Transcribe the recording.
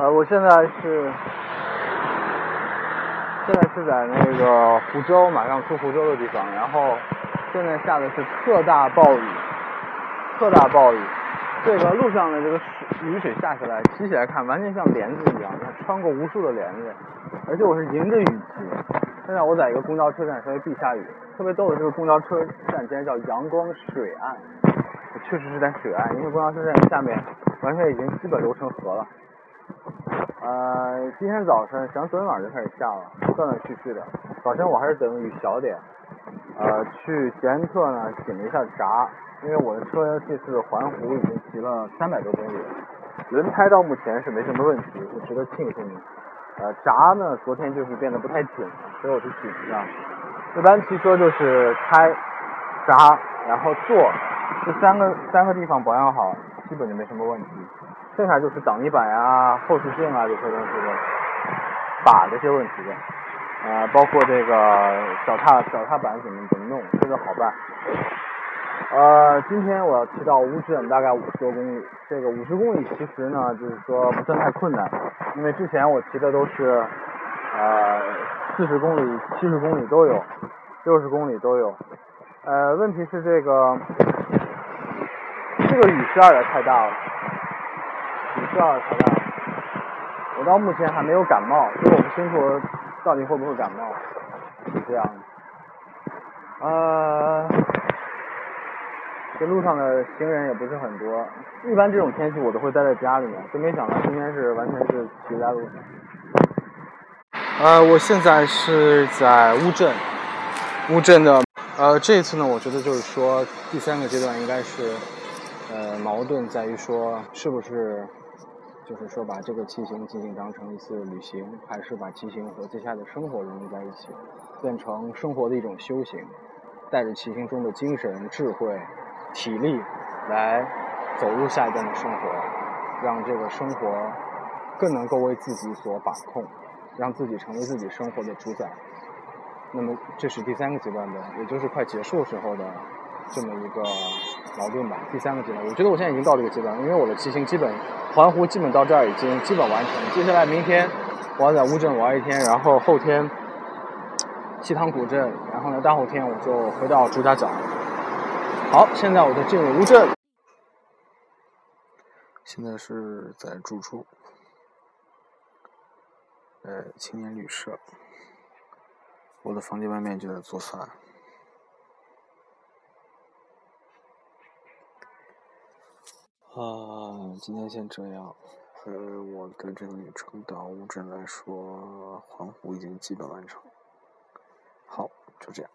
呃，我现在是现在是在那个湖州，马上出湖州的地方，然后现在下的是特大暴雨，特大暴雨。这个路上的这个水雨水下下来，骑起来看完全像帘子一样，它穿过无数的帘子，而且我是迎着雨骑。现在我在一个公交车站，稍微避下雨。特别逗的这个公交车站竟然叫阳光水岸，确实是在水岸，因为公交车站下面完全已经基本流成河了。呃，今天早晨，想昨天晚上就开始下了，断断续续的。早晨我还是等雨小点，呃，去捷安特呢检了一下闸。因为我的车这次环湖已经骑了三百多公里，轮胎到目前是没什么问题，是值得庆幸。呃，闸呢，昨天就是变得不太紧，所以我去紧一下。一般骑车就是胎、闸，然后座这三个三个地方保养好，基本就没什么问题。剩下就是挡泥板呀、后视镜啊这些东西的把这些问题的。呃，包括这个脚踏脚踏板怎么怎么弄，这个好办。呃，今天我要骑到乌镇，大概五十多公里。这个五十公里其实呢，就是说不算太困难，因为之前我骑的都是呃四十公里、七十公里都有，六十公里都有。呃，问题是这个这个雨势有点太大了，雨势有点太大了。我到目前还没有感冒，所以我不清楚到底会不会感冒，是这样的。呃。这路上的行人也不是很多，一般这种天气我都会待在家里面，真没想到今天是完全是骑在路上。呃，我现在是在乌镇，乌镇的，呃，这一次呢，我觉得就是说第三个阶段应该是，呃，矛盾在于说是不是，就是说把这个骑行仅仅当成一次旅行，还是把骑行和接下来的生活融入在一起，变成生活的一种修行，带着骑行中的精神智慧。体力来走入下一段的生活，让这个生活更能够为自己所把控，让自己成为自己生活的主宰。那么这是第三个阶段的，也就是快结束时候的这么一个矛盾吧。第三个阶段，我觉得我现在已经到这个阶段，因为我的骑行基本环湖基本到这儿已经基本完成。接下来明天我要在乌镇玩一天，然后后天西塘古镇，然后呢大后天我就回到朱家角。好，现在我就进入乌镇。现在是在住处，呃，青年旅社。我的房间外面就在做饭。啊，今天先这样。呃，我的这个旅程到乌镇来说，环湖已经基本完成。好，就这样。